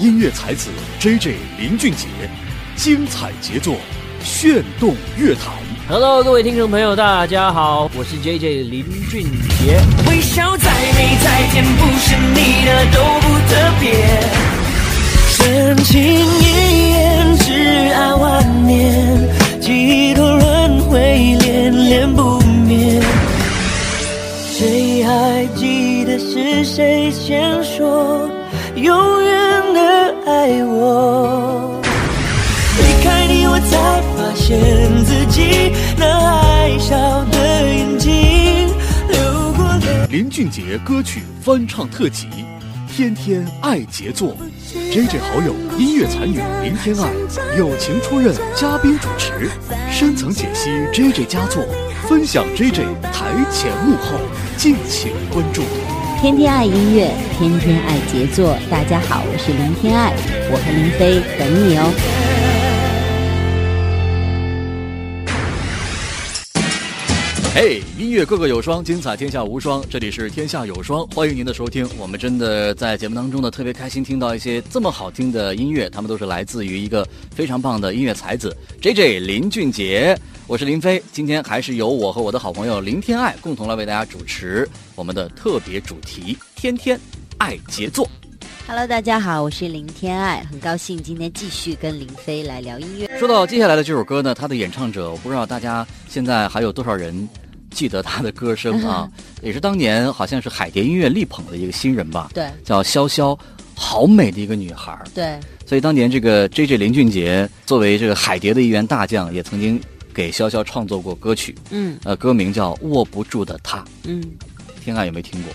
音乐才子 J J 林俊杰，精彩杰作，炫动乐坛。Hello，各位听众朋友，大家好，我是 J J 林俊杰。微笑再美再甜，不是你的都不特别。深情一眼，挚爱万年，几多轮回，恋恋不灭。谁还记得是谁先说永远的爱我？离开你，我才发现自己那爱笑的眼睛流过泪。林俊杰歌曲翻唱特辑，天天爱杰作。J J 好友音乐才女林天爱友情出任嘉宾主持，深层解析 J J 佳作，分享 J J 台前幕后，敬请关注。天天爱音乐，天天爱杰作。大家好，我是林天爱，我和林飞等你哦。嘿、音乐个个有双，精彩天下无双。这里是天下有双，欢迎您的收听。我们真的在节目当中呢，特别开心听到一些这么好听的音乐，他们都是来自于一个非常棒的音乐才子 J J 林俊杰。我是林飞，今天还是由我和我的好朋友林天爱共同来为大家主持我们的特别主题“天天爱杰作 Hello，大家好，我是林天爱，很高兴今天继续跟林飞来聊音乐”。。说到接下来的这首歌呢，它的演唱者，我不知道大家现在还有多少人记得他的歌声啊？也是当年好像是海蝶音乐力捧的一个新人吧，对叫潇潇，好美的一个女孩。对，所以当年这个 J J 林俊杰作为这个海蝶的一员大将，也曾经给潇潇创作过歌曲，嗯呃，歌名叫《握不住的他》。嗯，天爱有没有听过？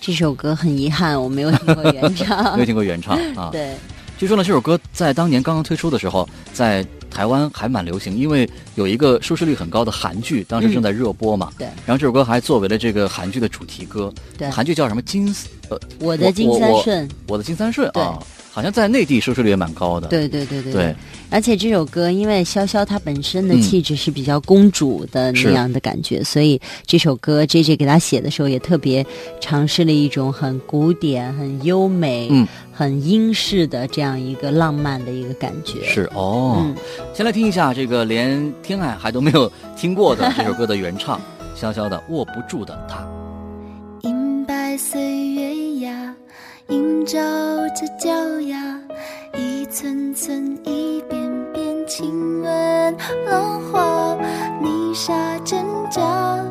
这首歌很遗憾我没有听过原唱 没有。听过原唱 啊？。对，据说呢，这首歌在当年刚刚推出的时候，在台湾还蛮流行，因为有一个收视率很高的韩剧，当时正在热播嘛。对然后这首歌还作为了这个韩剧的主题歌。对韩剧叫什么金？呃，我的金三顺，我的金三顺啊，好像在内地收视率也蛮高的。对对对对对。而且这首歌，因为潇潇她本身的嗯气质是比较公主的那样的感觉，所以这首歌 J J 给她写的时候，也特别尝试了一种很古典、很优美、嗯很英式的这样一个浪漫的一个感觉。是哦。嗯先来听一下这个连天爱还都没有听过的这首歌的原唱，潇潇的《握不住的他》。银白岁月呀，映照着脚丫，一寸寸，一遍遍亲吻浪花，泥沙挣扎，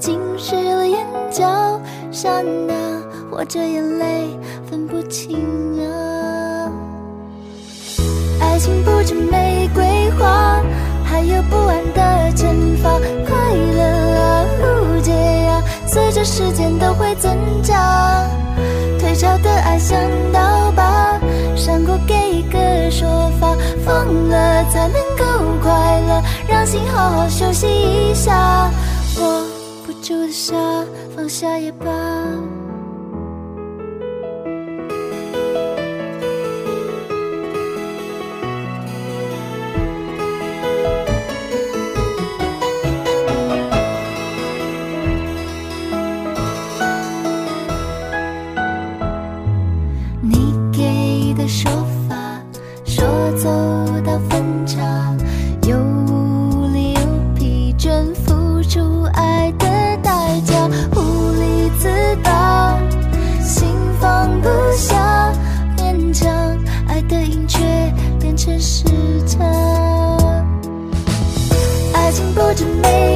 浸湿了眼角，刹那或者眼泪分不清啊。爱情不止玫瑰花，还有不安的惩罚。快乐啊，误解啊，随着时间都会增加。退潮的爱像刀疤，伤过给一个说法，放了才能够快乐，让心好好休息一下。握不住的沙，放下也罢。的说法，说走到分岔，又无力又疲倦，付出爱的代价，无力自拔，心放不下，勉强爱的瘾却变成时差。爱情不止美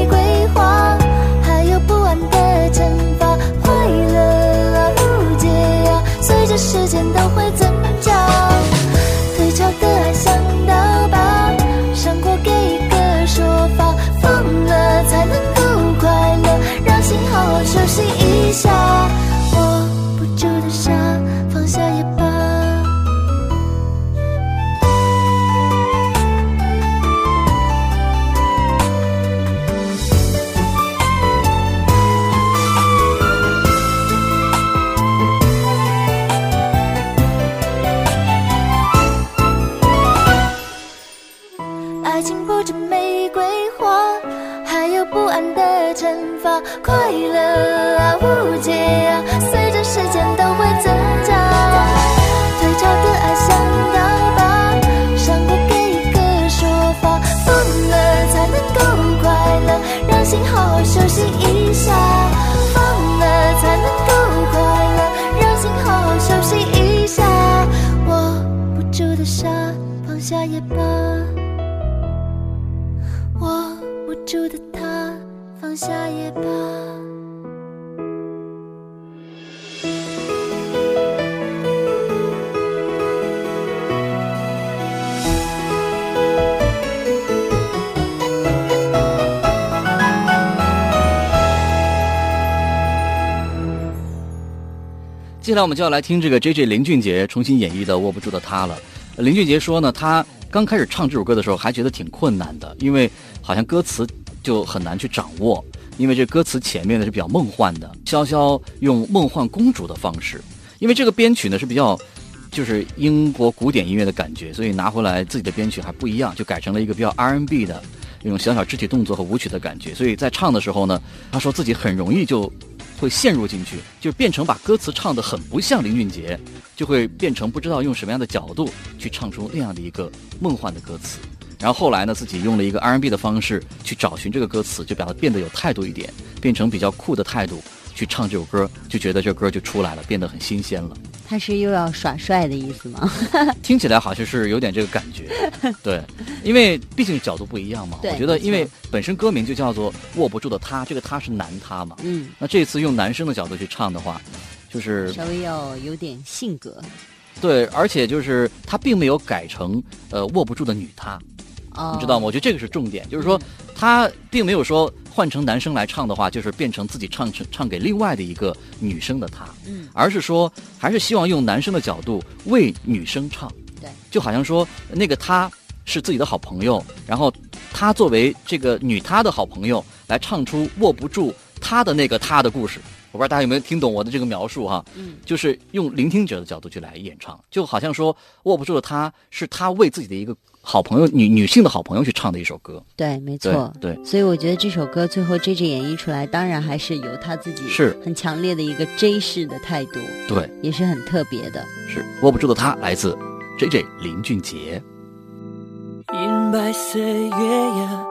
发。快乐啊，误解啊，接下来我们就要来听这个 J J 林俊杰重新演绎的《握不住的他》了。林俊杰说呢，他刚开始唱这首歌的时候还觉得挺困难的，因为好像歌词就很难去掌握，因为这歌词前面呢是比较梦幻的，潇潇用梦幻公主的方式，因为这个编曲呢是比较就是英国古典音乐的感觉，所以拿回来自己的编曲还不一样，就改成了一个比较 R&B 的那种小小肢体动作和舞曲的感觉。所以在唱的时候呢，他说自己很容易就会陷入进去，就变成把歌词唱得很不像林俊杰，就会变成不知道用什么样的角度去唱出那样的一个梦幻的歌词。然后后来呢，自己用了一个 R&B 的方式去找寻这个歌词，就把它变得有态度一点，变成比较酷的态度去唱这首歌，就觉得这歌就出来了，变得很新鲜了。他是又要耍帅的意思吗？听起来好像是有点这个感觉，对，因为毕竟角度不一样嘛。我觉得因为本身歌名就叫做握不住的他，这个他是男他嘛。嗯，那这次用男生的角度去唱的话，就是稍微要有点性格对，而且就是他并没有改成呃握不住的女他，哦，你知道吗？我觉得这个是重点，就是说他并没有说换成男生来唱的话，就是变成自己唱成唱给另外的一个女生的他，嗯，而是说还是希望用男生的角度为女生唱，对，就好像说那个他是自己的好朋友，然后他作为这个女他的好朋友来唱出握不住他的那个他的故事。我不知道大家有没有听懂我的这个描述哈，嗯，就是用聆听者的角度去来演唱，就好像说握不住的他是他为自己的一个好朋友女女性的好朋友去唱的一首歌，对，没错。对，所以我觉得这首歌最后 J J 演绎出来，当然还是由他自己是很强烈的一个 J 式的态度，对，也是很特别的。是握不住的他，来自 J J 林俊杰。银白色月牙，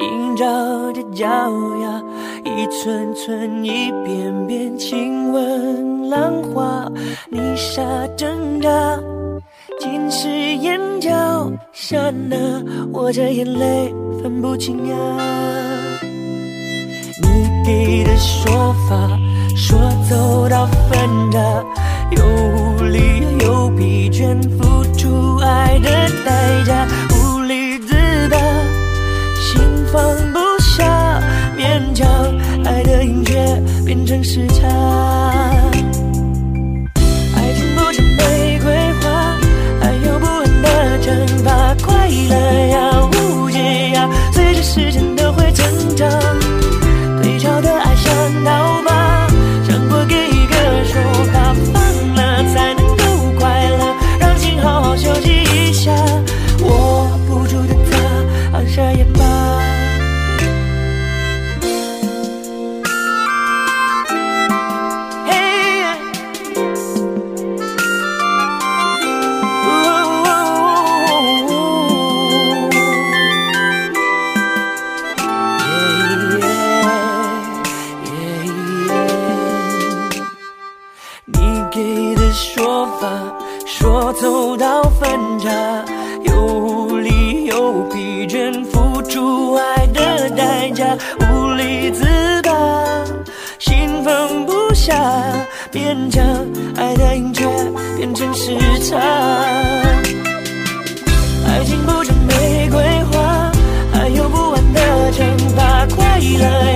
映照着脚丫，一寸寸，一遍遍亲吻浪花，泥沙挣扎，尽是眼角，刹那我这眼泪分不清呀。你给的说法，说走到分岔，又无力又疲倦，付出爱的代价，无力自拔，心放不下，勉强爱的音乐变成时差。时间时差。爱情不止玫瑰花，还有不完的惩罚。快乐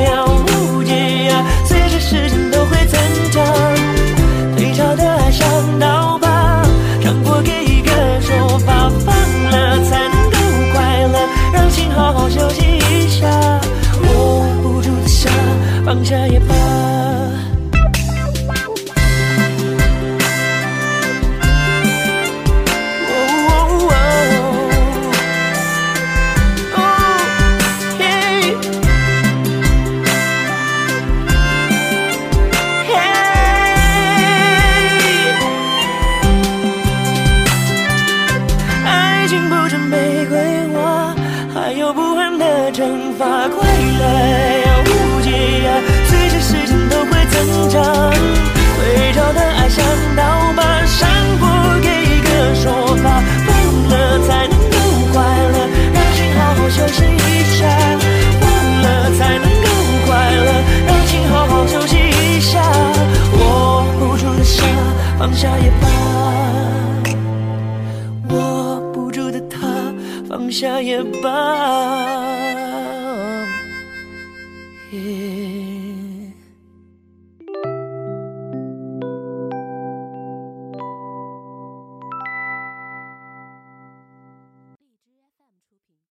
下也罢